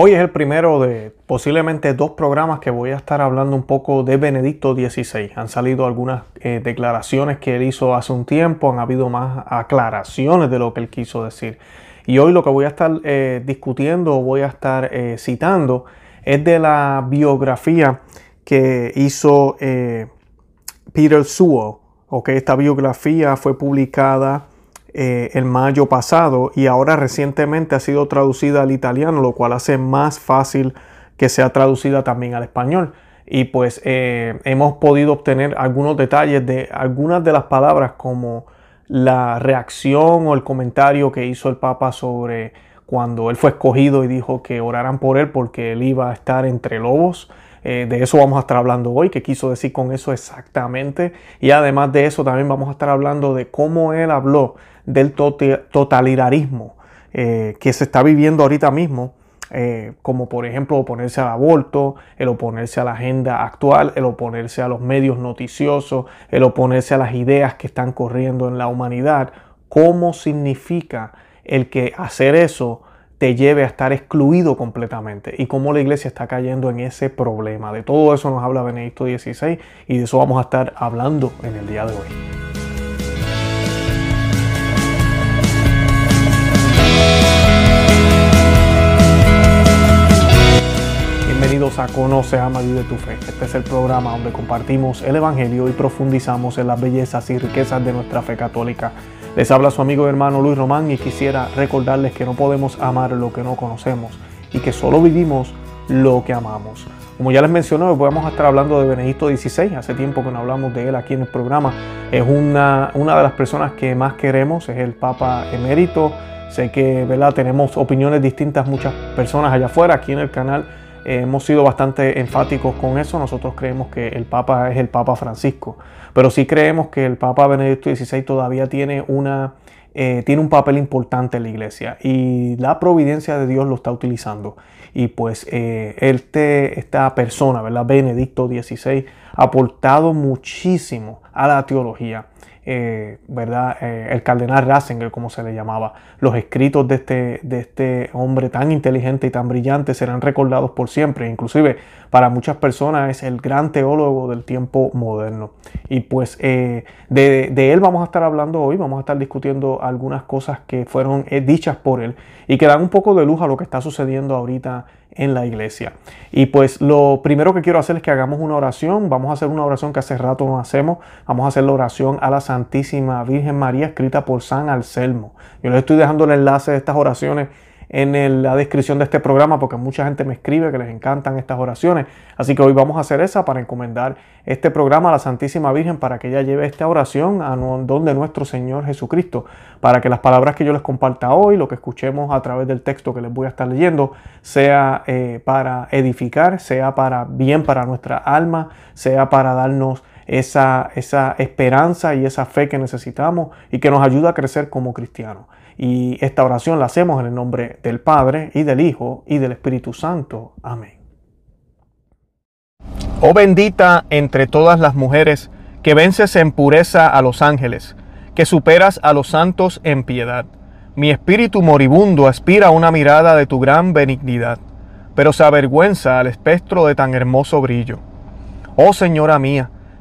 Hoy es el primero de posiblemente dos programas que voy a estar hablando un poco de Benedicto XVI. Han salido algunas eh, declaraciones que él hizo hace un tiempo, han habido más aclaraciones de lo que él quiso decir. Y hoy lo que voy a estar eh, discutiendo voy a estar eh, citando es de la biografía que hizo Peter Sewell. Esta biografía fue publicada eh, en mayo pasado y ahora recientemente ha sido traducida al italiano, lo cual hace más fácil que sea traducida también al español. Y pues eh, hemos podido obtener algunos detalles de algunas de las palabras como la reacción o el comentario que hizo el Papa sobre cuando él fue escogido y dijo que oraran por él porque él iba a estar entre lobos. Eh, de eso vamos a estar hablando hoy, qué quiso decir con eso exactamente. Y además de eso también vamos a estar hablando de cómo él habló del totalitarismo eh, que se está viviendo ahorita mismo, eh, como por ejemplo oponerse al aborto, el oponerse a la agenda actual, el oponerse a los medios noticiosos, el oponerse a las ideas que están corriendo en la humanidad, cómo significa el que hacer eso te lleve a estar excluido completamente y cómo la iglesia está cayendo en ese problema. De todo eso nos habla Benedicto XVI y de eso vamos a estar hablando en el día de hoy. Bienvenidos a Conoce, Ama, de tu Fe. Este es el programa donde compartimos el Evangelio y profundizamos en las bellezas y riquezas de nuestra fe católica. Les habla su amigo y hermano Luis Román y quisiera recordarles que no podemos amar lo que no conocemos y que solo vivimos lo que amamos. Como ya les mencioné, hoy vamos a estar hablando de Benedicto XVI. Hace tiempo que no hablamos de él aquí en el programa. Es una, una de las personas que más queremos, es el Papa emérito. Sé que ¿verdad? tenemos opiniones distintas muchas personas allá afuera. Aquí en el canal hemos sido bastante enfáticos con eso. Nosotros creemos que el Papa es el Papa Francisco, pero sí creemos que el Papa Benedicto XVI todavía tiene una eh, tiene un papel importante en la iglesia y la providencia de Dios lo está utilizando. Y pues eh, este, esta persona, ¿verdad? Benedicto XVI, ha aportado muchísimo a la teología. Eh, ¿verdad? Eh, el cardenal Ratzinger, como se le llamaba. Los escritos de este, de este hombre tan inteligente y tan brillante serán recordados por siempre. Inclusive para muchas personas es el gran teólogo del tiempo moderno. Y pues eh, de, de, él vamos a estar hablando hoy, vamos a estar discutiendo algunas cosas que fueron dichas por él y que dan un poco de luz a lo que está sucediendo ahorita en la iglesia. Y pues lo primero que quiero hacer es que hagamos una oración. Vamos a hacer una oración que hace rato no hacemos. Vamos a hacer la oración a la Santísima Virgen María escrita por San Anselmo. Yo les estoy dejando el enlace de estas oraciones en la descripción de este programa porque mucha gente me escribe que les encantan estas oraciones. Así que hoy vamos a hacer esa para encomendar este programa a la Santísima Virgen para que ella lleve esta oración a donde nuestro Señor Jesucristo, para que las palabras que yo les comparta hoy, lo que escuchemos a través del texto que les voy a estar leyendo, sea eh, para edificar, sea para bien para nuestra alma, sea para darnos esa, esa esperanza y esa fe que necesitamos y que nos ayuda a crecer como cristianos. Y esta oración la hacemos en el nombre del Padre y del Hijo y del Espíritu Santo. Amén. Oh bendita entre todas las mujeres, que vences en pureza a los ángeles, que superas a los santos en piedad. Mi espíritu moribundo aspira a una mirada de tu gran benignidad, pero se avergüenza al espectro de tan hermoso brillo. Oh Señora mía,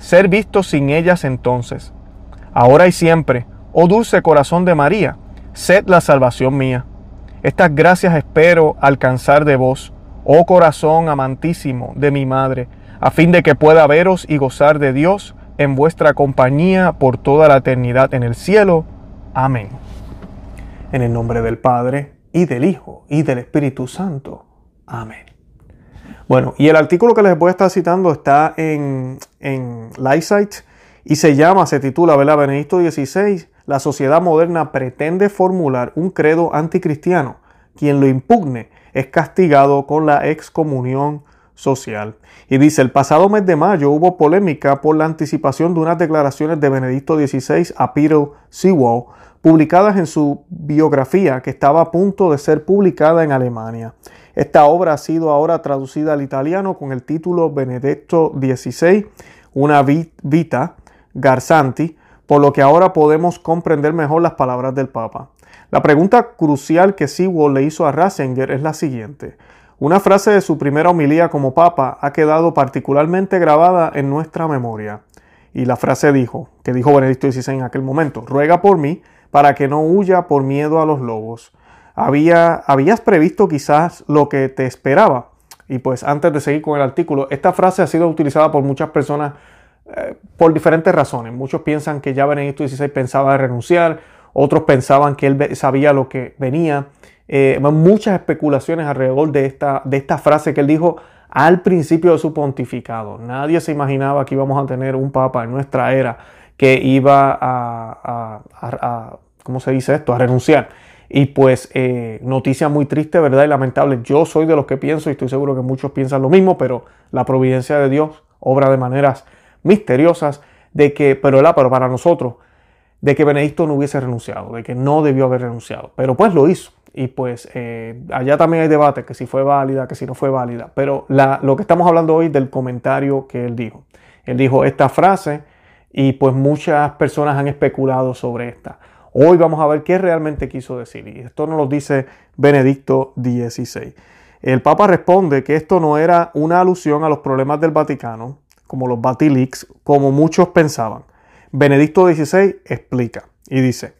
ser visto sin ellas entonces. Ahora y siempre, oh dulce corazón de María, sed la salvación mía. Estas gracias espero alcanzar de vos, oh corazón amantísimo de mi madre, a fin de que pueda veros y gozar de Dios en vuestra compañía por toda la eternidad en el cielo. Amén. En el nombre del Padre, y del Hijo, y del Espíritu Santo. Amén. Bueno, y el artículo que les voy a estar citando está en, en y se llama, se titula, ¿verdad? Benedicto XVI, la sociedad moderna pretende formular un credo anticristiano. Quien lo impugne es castigado con la excomunión social. Y dice, el pasado mes de mayo hubo polémica por la anticipación de unas declaraciones de Benedicto XVI a Peter Sewell, publicadas en su biografía que estaba a punto de ser publicada en Alemania. Esta obra ha sido ahora traducida al italiano con el título Benedetto XVI, una vita Garzanti, por lo que ahora podemos comprender mejor las palabras del Papa. La pregunta crucial que Sewell le hizo a Ratzinger es la siguiente. Una frase de su primera homilía como Papa ha quedado particularmente grabada en nuestra memoria. Y la frase dijo, que dijo Benedicto XVI en aquel momento, ruega por mí para que no huya por miedo a los lobos. Había, habías previsto quizás lo que te esperaba. Y pues antes de seguir con el artículo, esta frase ha sido utilizada por muchas personas eh, por diferentes razones. Muchos piensan que ya Benedicto XVI pensaba renunciar, otros pensaban que él sabía lo que venía. Eh, muchas especulaciones alrededor de esta, de esta frase que él dijo al principio de su pontificado. Nadie se imaginaba que íbamos a tener un papa en nuestra era que iba a, ¿cómo se dice esto?, a renunciar. Y pues eh, noticia muy triste, ¿verdad? Y lamentable. Yo soy de los que pienso, y estoy seguro que muchos piensan lo mismo, pero la providencia de Dios obra de maneras misteriosas de que, pero, pero para nosotros, de que Benedicto no hubiese renunciado, de que no debió haber renunciado. Pero pues lo hizo. Y pues eh, allá también hay debate, que si fue válida, que si no fue válida. Pero lo que estamos hablando hoy del comentario que él dijo. Él dijo esta frase y pues muchas personas han especulado sobre esta. Hoy vamos a ver qué realmente quiso decir y esto nos lo dice Benedicto XVI. El Papa responde que esto no era una alusión a los problemas del Vaticano, como los Batilix, como muchos pensaban. Benedicto XVI explica y dice,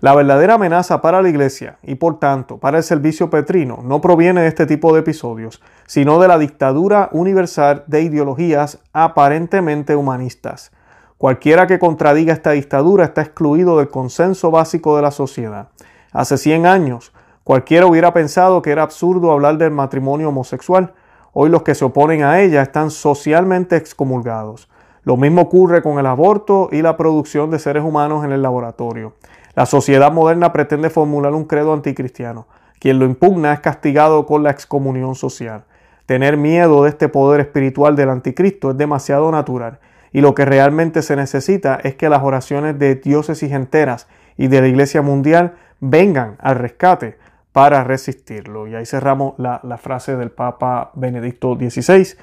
la verdadera amenaza para la Iglesia y por tanto para el servicio petrino no proviene de este tipo de episodios, sino de la dictadura universal de ideologías aparentemente humanistas Cualquiera que contradiga esta dictadura está excluido del consenso básico de la sociedad. Hace 100 años, cualquiera hubiera pensado que era absurdo hablar del matrimonio homosexual. Hoy los que se oponen a ella están socialmente excomulgados. Lo mismo ocurre con el aborto y la producción de seres humanos en el laboratorio. La sociedad moderna pretende formular un credo anticristiano. Quien lo impugna es castigado con la excomunión social. Tener miedo de este poder espiritual del anticristo es demasiado natural y lo que realmente se necesita es que las oraciones de diócesis enteras y de la Iglesia Mundial vengan al rescate para resistirlo. Y ahí cerramos la, frase del Papa Benedicto XVI.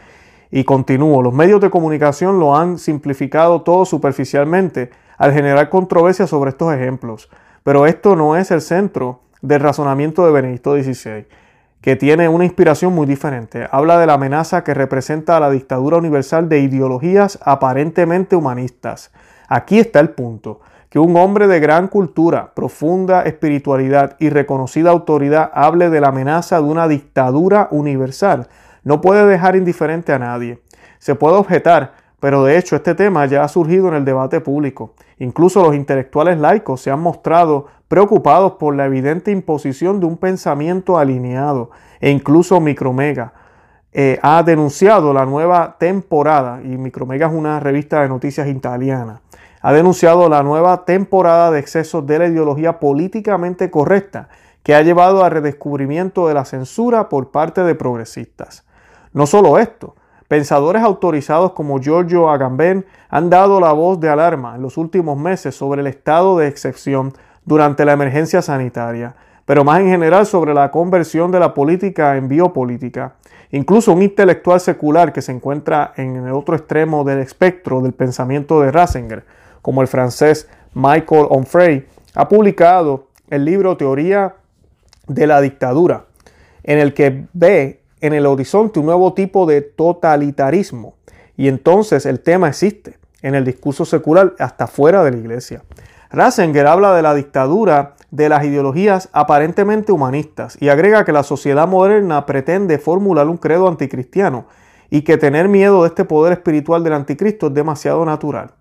Y continúo, los medios de comunicación lo han simplificado todo superficialmente al generar controversia sobre estos ejemplos. Pero esto no es el centro del razonamiento de Benedicto XVI que tiene una inspiración muy diferente. Habla de la amenaza que representa la dictadura universal de ideologías aparentemente humanistas. Aquí está el punto, que un hombre de gran cultura, profunda espiritualidad y reconocida autoridad hable de la amenaza de una dictadura universal no puede dejar indiferente a nadie. Se puede objetar, pero de hecho este tema ya ha surgido en el debate público. Incluso los intelectuales laicos se han mostrado preocupados por la evidente imposición de un pensamiento alineado e incluso Micromega eh, ha denunciado la nueva temporada, y Micromega es una revista de noticias italiana, ha denunciado la nueva temporada de excesos de la ideología políticamente correcta que ha llevado al redescubrimiento de la censura por parte de progresistas. No solo esto, pensadores autorizados como Giorgio Agamben han dado la voz de alarma en los últimos meses sobre el estado de excepción durante la emergencia sanitaria, pero más en general sobre la conversión de la política en biopolítica. Incluso un intelectual secular que se encuentra en el otro extremo del espectro del pensamiento de Ratzinger, como el francés Michael Onfray, ha publicado el libro Teoría de la Dictadura, en el que ve en el horizonte un nuevo tipo de totalitarismo. Y entonces el tema existe en el discurso secular hasta fuera de la iglesia. Ratzinger habla de la dictadura de las ideologías aparentemente humanistas y agrega que la sociedad moderna pretende formular un credo anticristiano y que tener miedo de este poder espiritual del anticristo es demasiado natural.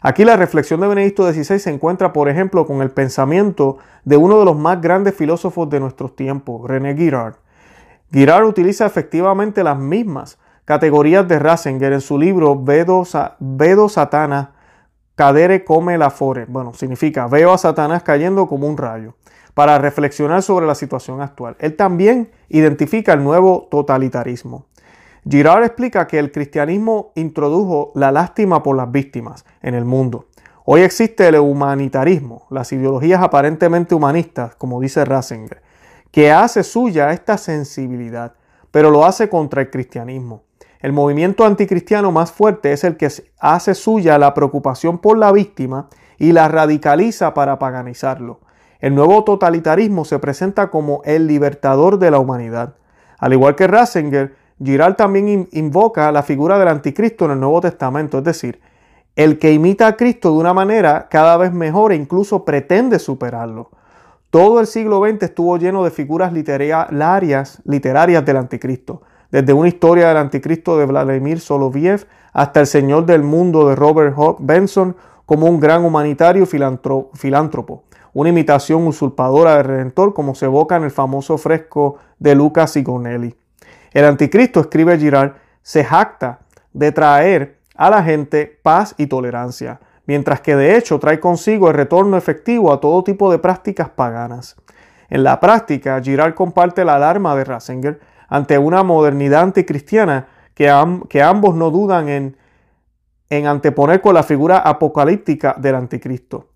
Aquí la reflexión de Benedicto XVI se encuentra, por ejemplo, con el pensamiento de uno de los más grandes filósofos de nuestros tiempos, René Girard. Girard utiliza efectivamente las mismas categorías de Ratzinger en su libro Vedo, Vedo Satana cadere come la fore. Bueno, significa veo a Satanás cayendo como un rayo. Para reflexionar sobre la situación actual. Él también identifica el nuevo totalitarismo. Girard explica que el cristianismo introdujo la lástima por las víctimas en el mundo. Hoy existe el humanitarismo, las ideologías aparentemente humanistas, como dice Ratzinger, que hace suya esta sensibilidad, pero lo hace contra el cristianismo. El movimiento anticristiano más fuerte es el que hace suya la preocupación por la víctima y la radicaliza para paganizarlo. El nuevo totalitarismo se presenta como el libertador de la humanidad. Al igual que Ratzinger, Girard también invoca la figura del anticristo en el Nuevo Testamento, es decir, el que imita a Cristo de una manera cada vez mejor e incluso pretende superarlo. Todo el siglo XX estuvo lleno de figuras literarias, literarias del anticristo, desde una historia del anticristo de Vladimir Soloviev hasta el Señor del Mundo de Robert Hawk Benson como un gran humanitario filántropo. Una imitación usurpadora del Redentor, como se evoca en el famoso fresco de Lucas y Gonelli. El anticristo, escribe Girard, se jacta de traer a la gente paz y tolerancia, mientras que de hecho trae consigo el retorno efectivo a todo tipo de prácticas paganas. En la práctica, Girard comparte la alarma de Ratzinger ante una modernidad anticristiana que, que ambos no dudan en, en anteponer con la figura apocalíptica del anticristo.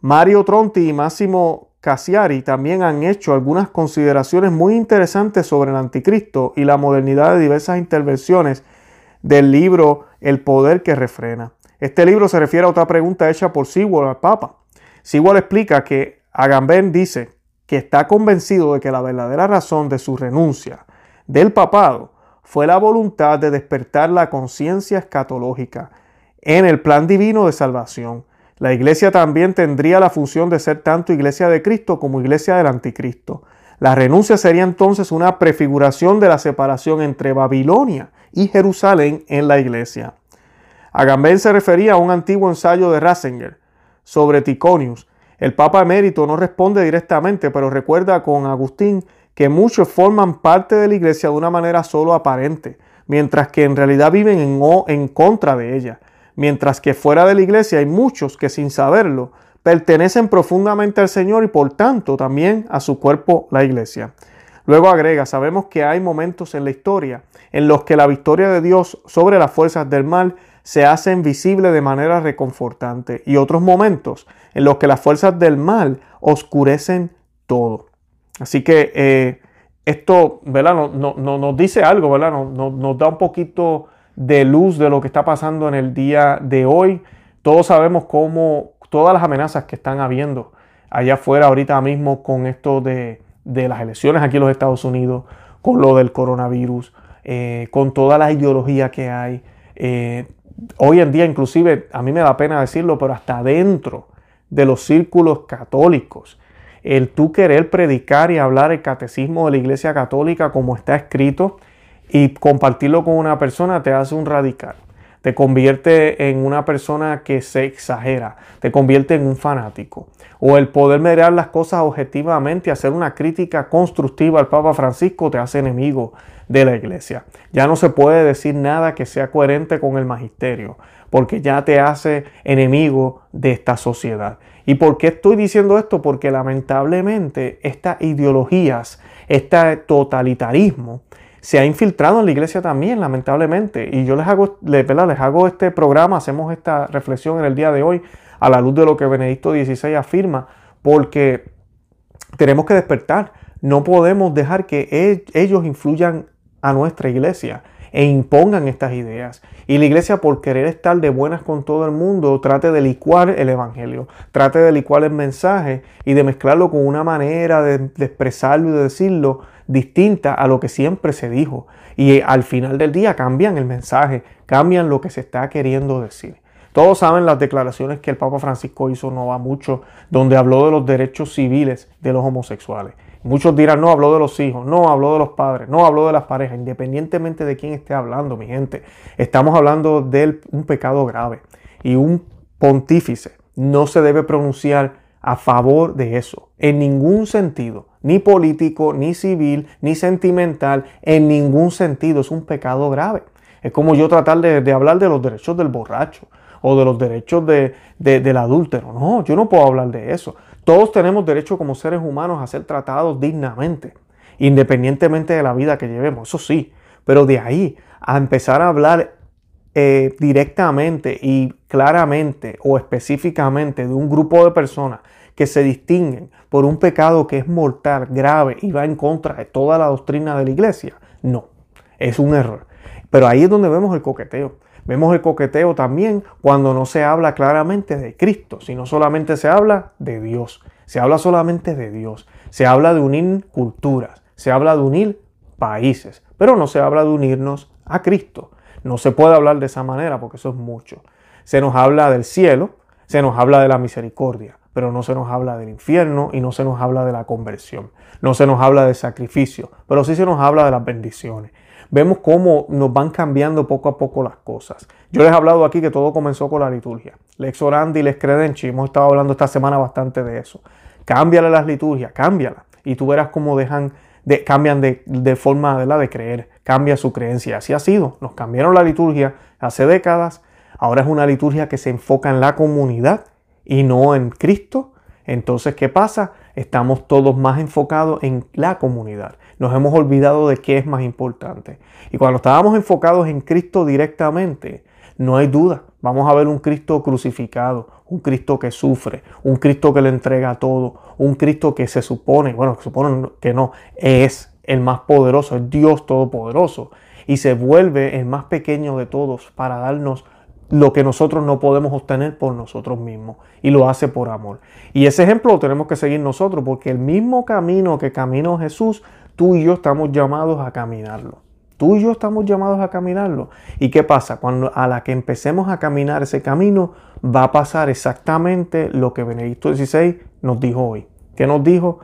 Mario Tronti y Máximo Cassiari también han hecho algunas consideraciones muy interesantes sobre el anticristo y la modernidad de diversas intervenciones del libro El poder que refrena. Este libro se refiere a otra pregunta hecha por Sewell al Papa. Sewell explica que Agamben dice que está convencido de que la verdadera razón de su renuncia del papado fue la voluntad de despertar la conciencia escatológica en el plan divino de salvación la iglesia también tendría la función de ser tanto iglesia de Cristo como iglesia del anticristo. La renuncia sería entonces una prefiguración de la separación entre Babilonia y Jerusalén en la iglesia. Agamben se refería a un antiguo ensayo de Ratzinger sobre Ticonius. El Papa emérito no responde directamente, pero recuerda con Agustín que muchos forman parte de la iglesia de una manera solo aparente, mientras que en realidad viven en, en contra de ella mientras que fuera de la iglesia hay muchos que sin saberlo pertenecen profundamente al Señor y por tanto también a su cuerpo, la iglesia. Luego agrega, sabemos que hay momentos en la historia en los que la victoria de Dios sobre las fuerzas del mal se hace visible de manera reconfortante y otros momentos en los que las fuerzas del mal oscurecen todo. Así que eh, esto ¿verdad? No, no, nos dice algo, ¿verdad? nos da un poquito de luz de lo que está pasando en el día de hoy. Todos sabemos cómo todas las amenazas que están habiendo allá afuera ahorita mismo con esto de, las elecciones aquí en los Estados Unidos, con lo del coronavirus, eh, con toda la ideología que hay. Eh, hoy en día inclusive, a mí me da pena decirlo, pero hasta dentro de los círculos católicos, el tú querer predicar y hablar el catecismo de la Iglesia Católica como está escrito, y compartirlo con una persona te hace un radical. Te convierte en una persona que se exagera, te convierte en un fanático. O el poder mirar las cosas objetivamente y hacer una crítica constructiva al Papa Francisco te hace enemigo de la iglesia. Ya no se puede decir nada que sea coherente con el magisterio, porque ya te hace enemigo de esta sociedad. ¿Y por qué estoy diciendo esto? Porque lamentablemente estas ideologías, este totalitarismo, se ha infiltrado en la iglesia también, lamentablemente. Y yo les hago, les, les hago este programa, hacemos esta reflexión en el día de hoy a la luz de lo que Benedicto XVI afirma, porque tenemos que despertar. No podemos dejar que e, ellos influyan a nuestra iglesia e impongan estas ideas. Y la iglesia, por querer estar de buenas con todo el mundo, trate de licuar el evangelio, trate de licuar el mensaje y de mezclarlo con una manera de, de expresarlo y de decirlo distinta a lo que siempre se dijo. Y al final del día cambian el mensaje, cambian lo que se está queriendo decir. Todos saben las declaraciones que el Papa Francisco hizo no va mucho, donde habló de los derechos civiles de los homosexuales. Muchos dirán, no habló de los hijos, no habló de los padres, no habló de las parejas, independientemente de quién esté hablando, mi gente. Estamos hablando de un pecado grave y un pontífice no se debe pronunciar a favor de eso, en ningún sentido, ni político, ni civil, ni sentimental, en ningún sentido, es un pecado grave. Es como yo tratar de, hablar de los derechos del borracho o de los derechos de, del adúltero. No, yo no puedo hablar de eso. Todos tenemos derecho como seres humanos a ser tratados dignamente, independientemente de la vida que llevemos, eso sí, pero de ahí a empezar a hablar eh, directamente y claramente o específicamente de un grupo de personas que se distinguen por un pecado que es mortal, grave y va en contra de toda la doctrina de la iglesia, no, es un error. Pero ahí es donde vemos el coqueteo. Vemos el coqueteo también cuando no se habla claramente de Cristo, sino solamente se habla de Dios. Se habla solamente de Dios. Se habla de unir culturas. Se habla de unir países. Pero no se habla de unirnos a Cristo. No se puede hablar de esa manera porque eso es mucho. Se nos habla del cielo, se nos habla de la misericordia, pero no se nos habla del infierno y no se nos habla de la conversión. No se nos habla de sacrificio, pero sí se nos habla de las bendiciones. Vemos cómo nos van cambiando poco a poco las cosas. Yo les he hablado aquí que todo comenzó con la liturgia. Lex orandi y lex credenci. Hemos estado hablando esta semana bastante de eso. Cámbiale las liturgias, cámbiala. Y tú verás cómo dejan de, cambian de, de forma de creer, cambia su creencia. Así ha sido. Nos cambiaron la liturgia hace décadas. Ahora es una liturgia que se enfoca en la comunidad y no en Cristo. Entonces, ¿qué pasa? Estamos todos más enfocados en la comunidad. Nos hemos olvidado de qué es más importante. Y cuando estábamos enfocados en Cristo directamente, no hay duda, vamos a ver un Cristo crucificado, un Cristo que sufre, un Cristo que le entrega todo, un Cristo que se supone, bueno, que supone que no, es el más poderoso, es Dios todopoderoso, y se vuelve el más pequeño de todos para darnos lo que nosotros no podemos obtener por nosotros mismos y lo hace por amor. Y ese ejemplo lo tenemos que seguir nosotros porque el mismo camino que caminó Jesús, tú y yo estamos llamados a caminarlo. Tú y yo estamos llamados a caminarlo. ¿Y qué pasa? Cuando a la que empecemos a caminar ese camino, va a pasar exactamente lo que Benedicto XVI nos dijo hoy. ¿Qué nos dijo?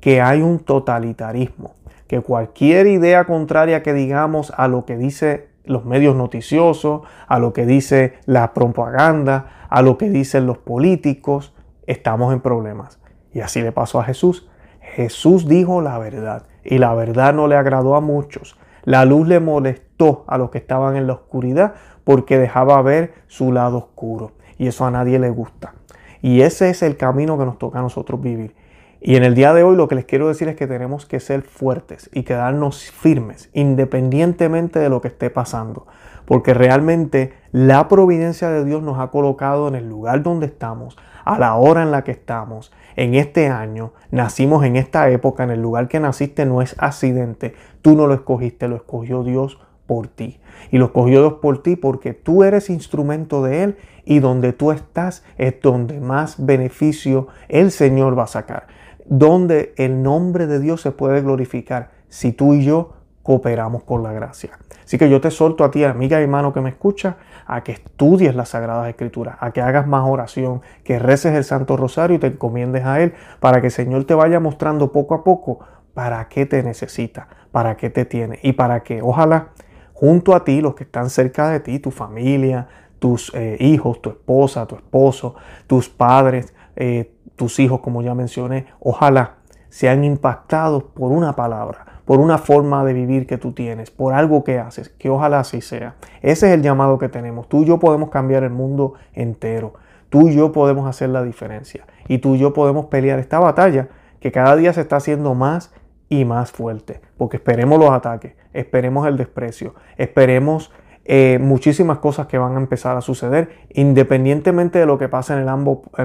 Que hay un totalitarismo. Que cualquier idea contraria que digamos a lo que dice los medios noticiosos, a lo que dice la propaganda, a lo que dicen los políticos, estamos en problemas. Y así le pasó a Jesús. Jesús dijo la verdad y la verdad no le agradó a muchos. La luz le molestó a los que estaban en la oscuridad porque dejaba ver su lado oscuro. Y eso a nadie le gusta. Y ese es el camino que nos toca a nosotros vivir. Y en el día de hoy lo que les quiero decir es que tenemos que ser fuertes y quedarnos firmes independientemente de lo que esté pasando. Porque realmente la providencia de Dios nos ha colocado en el lugar donde estamos, a la hora en la que estamos, en este año, nacimos en esta época, en el lugar que naciste no es accidente, tú no lo escogiste, lo escogió Dios por ti. Y lo escogió Dios por ti porque tú eres instrumento de Él y donde tú estás es donde más beneficio el Señor va a sacar. Donde el nombre de Dios se puede glorificar si tú y yo cooperamos con la gracia. Así que yo te solto a ti, amiga y hermano que me escucha, a que estudies las Sagradas Escrituras, a que hagas más oración, que reces el Santo Rosario y te encomiendes a Él para que el Señor te vaya mostrando poco a poco para qué te necesita, para qué te tiene y para que ojalá junto a ti, los que están cerca de ti, tu familia, tus eh, hijos, tu esposa, tu esposo, tus padres, eh, tus hijos, como ya mencioné, ojalá sean impactados por una palabra, por una forma de vivir que tú tienes, por algo que haces, que ojalá así sea. Ese es el llamado que tenemos. Tú y yo podemos cambiar el mundo entero. Tú y yo podemos hacer la diferencia. Y tú y yo podemos pelear esta batalla que cada día se está haciendo más y más fuerte. Porque esperemos los ataques, esperemos el desprecio, esperemos eh, muchísimas cosas que van a empezar a suceder, independientemente de lo que pase en el,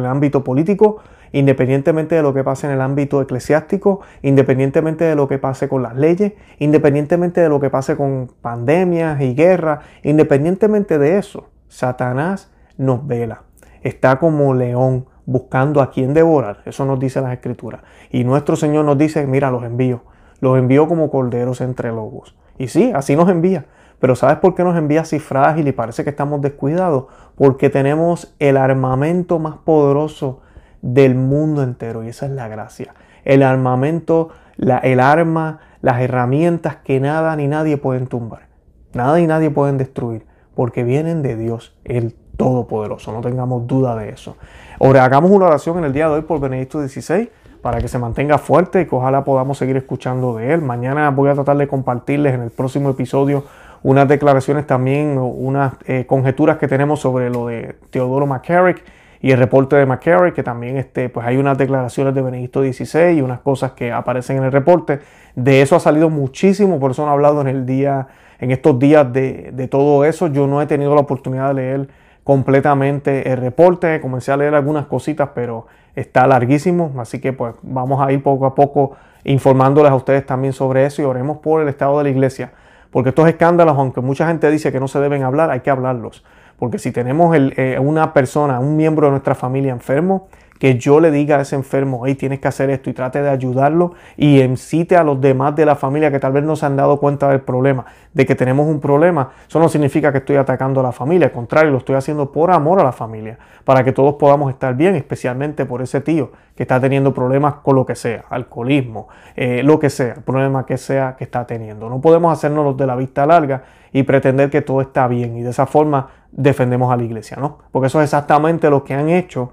ámbito político, independientemente de lo que pase en el ámbito eclesiástico, independientemente de lo que pase con las leyes, independientemente de lo que pase con pandemias y guerras, independientemente de eso, Satanás nos vela. Está como león buscando a quien devorar. Eso nos dice las escrituras. Y nuestro Señor nos dice, mira, los envío. Los envío como corderos entre lobos. Y sí, así nos envía. Pero ¿sabes por qué nos envía así frágil y parece que estamos descuidados? Porque tenemos el armamento más poderoso del mundo entero y esa es la gracia. El armamento, la, el arma, las herramientas que nada ni nadie pueden tumbar. Nada y nadie pueden destruir porque vienen de Dios, el Todopoderoso. No tengamos duda de eso. Ahora, hagamos una oración en el día de hoy por Benedicto XVI para que se mantenga fuerte y que ojalá podamos seguir escuchando de él. Mañana voy a tratar de compartirles en el próximo episodio unas declaraciones también, unas eh, conjeturas que tenemos sobre lo de Teodoro McCarrick y el reporte de McCarrick, que también este, pues hay unas declaraciones de Benedicto XVI y unas cosas que aparecen en el reporte. De eso ha salido muchísimo, por eso no he hablado en el día en estos días de, de todo eso. Yo no he tenido la oportunidad de leer completamente el reporte, comencé a leer algunas cositas, pero está larguísimo, así que pues vamos a ir poco a poco informándoles a ustedes también sobre eso y oremos por el estado de la iglesia, porque estos escándalos, aunque mucha gente dice que no se deben hablar, hay que hablarlos, porque si tenemos eh, una persona, un miembro de nuestra familia enfermo, que yo le diga a ese enfermo, hey, tienes que hacer esto y trate de ayudarlo y incite a los demás de la familia que tal vez no se han dado cuenta del problema, de que tenemos un problema, eso no significa que estoy atacando a la familia, al contrario, lo estoy haciendo por amor a la familia, para que todos podamos estar bien, especialmente por ese tío que está teniendo problemas con lo que sea, alcoholismo, eh, lo que sea, el problema que sea que está teniendo. No podemos hacernos los de la vista larga y pretender que todo está bien y de esa forma defendemos a la iglesia, ¿no? Porque eso es exactamente lo que han hecho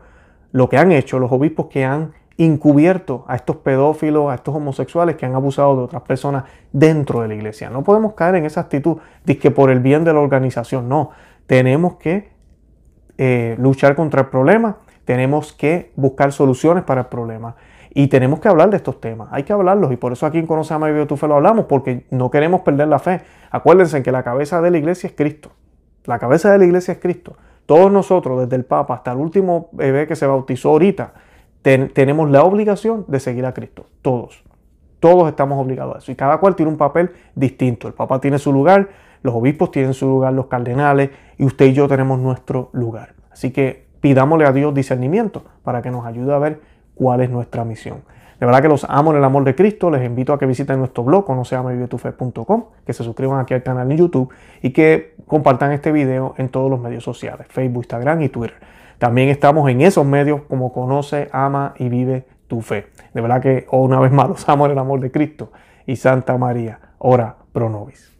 lo que han hecho los obispos que han encubierto a estos pedófilos, a estos homosexuales que han abusado de otras personas dentro de la iglesia. No podemos caer en esa actitud de que por el bien de la organización, no. Tenemos que eh, luchar contra el problema, tenemos que buscar soluciones para el problema y tenemos que hablar de estos temas. Hay que hablarlos y por eso aquí en Conoce a María tu Fe lo hablamos porque no queremos perder la fe. Acuérdense que la cabeza de la iglesia es Cristo. La cabeza de la iglesia es Cristo. Todos nosotros, desde el Papa hasta el último bebé que se bautizó ahorita, tenemos la obligación de seguir a Cristo. Todos. Todos estamos obligados a eso. Y cada cual tiene un papel distinto. El Papa tiene su lugar, los obispos tienen su lugar, los cardenales, y usted y yo tenemos nuestro lugar. Así que pidámosle a Dios discernimiento para que nos ayude a ver cuál es nuestra misión. De verdad que los amo en el amor de Cristo. Les invito a que visiten nuestro blog, no que se suscriban aquí al canal en YouTube y que compartan este video en todos los medios sociales, Facebook, Instagram y Twitter. También estamos en esos medios como Conoce, Ama y Vive tu Fe. De verdad que una vez más los amo en el amor de Cristo y Santa María, ora pro nobis.